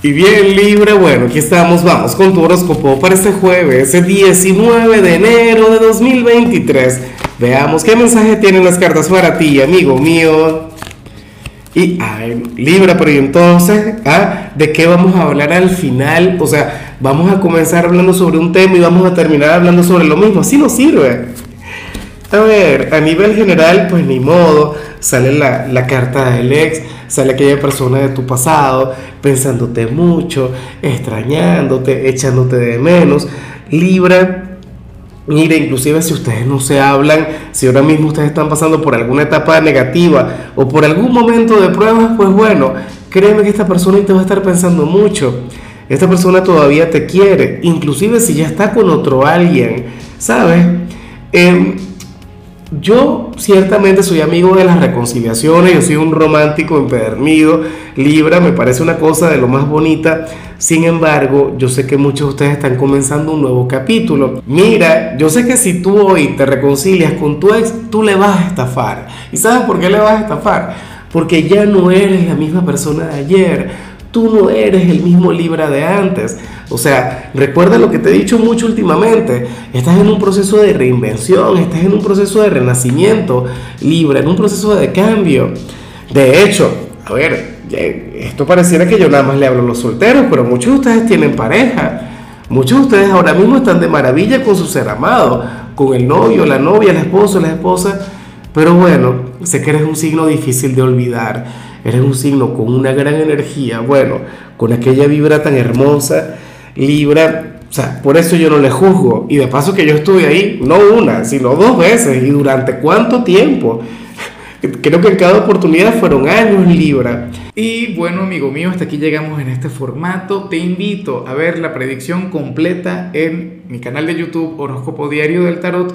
Y bien, Libra, bueno, aquí estamos, vamos con tu horóscopo para este jueves, el 19 de enero de 2023. Veamos qué mensaje tienen las cartas para ti, amigo mío. Y, ay, Libra, pero y entonces, ¿ah? ¿de qué vamos a hablar al final? O sea, vamos a comenzar hablando sobre un tema y vamos a terminar hablando sobre lo mismo. Así no sirve. A ver, a nivel general, pues ni modo, sale la, la carta del ex sale aquella persona de tu pasado pensándote mucho, extrañándote, echándote de menos. Libra, mire, inclusive si ustedes no se hablan, si ahora mismo ustedes están pasando por alguna etapa negativa o por algún momento de pruebas, pues bueno, créeme que esta persona te va a estar pensando mucho. Esta persona todavía te quiere, inclusive si ya está con otro alguien, ¿sabes? Eh, yo ciertamente soy amigo de las reconciliaciones, yo soy un romántico empedernido, Libra, me parece una cosa de lo más bonita. Sin embargo, yo sé que muchos de ustedes están comenzando un nuevo capítulo. Mira, yo sé que si tú hoy te reconcilias con tu ex, tú le vas a estafar. ¿Y sabes por qué le vas a estafar? Porque ya no eres la misma persona de ayer tú no eres el mismo Libra de antes. O sea, recuerda lo que te he dicho mucho últimamente. Estás en un proceso de reinvención, estás en un proceso de renacimiento, Libra, en un proceso de cambio. De hecho, a ver, esto pareciera que yo nada más le hablo a los solteros, pero muchos de ustedes tienen pareja. Muchos de ustedes ahora mismo están de maravilla con su ser amado, con el novio, la novia, el esposo, la esposa. Pero bueno, sé que eres un signo difícil de olvidar eres un signo con una gran energía, bueno, con aquella vibra tan hermosa, Libra, o sea, por eso yo no le juzgo. Y de paso que yo estuve ahí, no una, sino dos veces. ¿Y durante cuánto tiempo? Creo que en cada oportunidad fueron años Libra. Y bueno, amigo mío, hasta aquí llegamos en este formato. Te invito a ver la predicción completa en mi canal de YouTube Horóscopo Diario del Tarot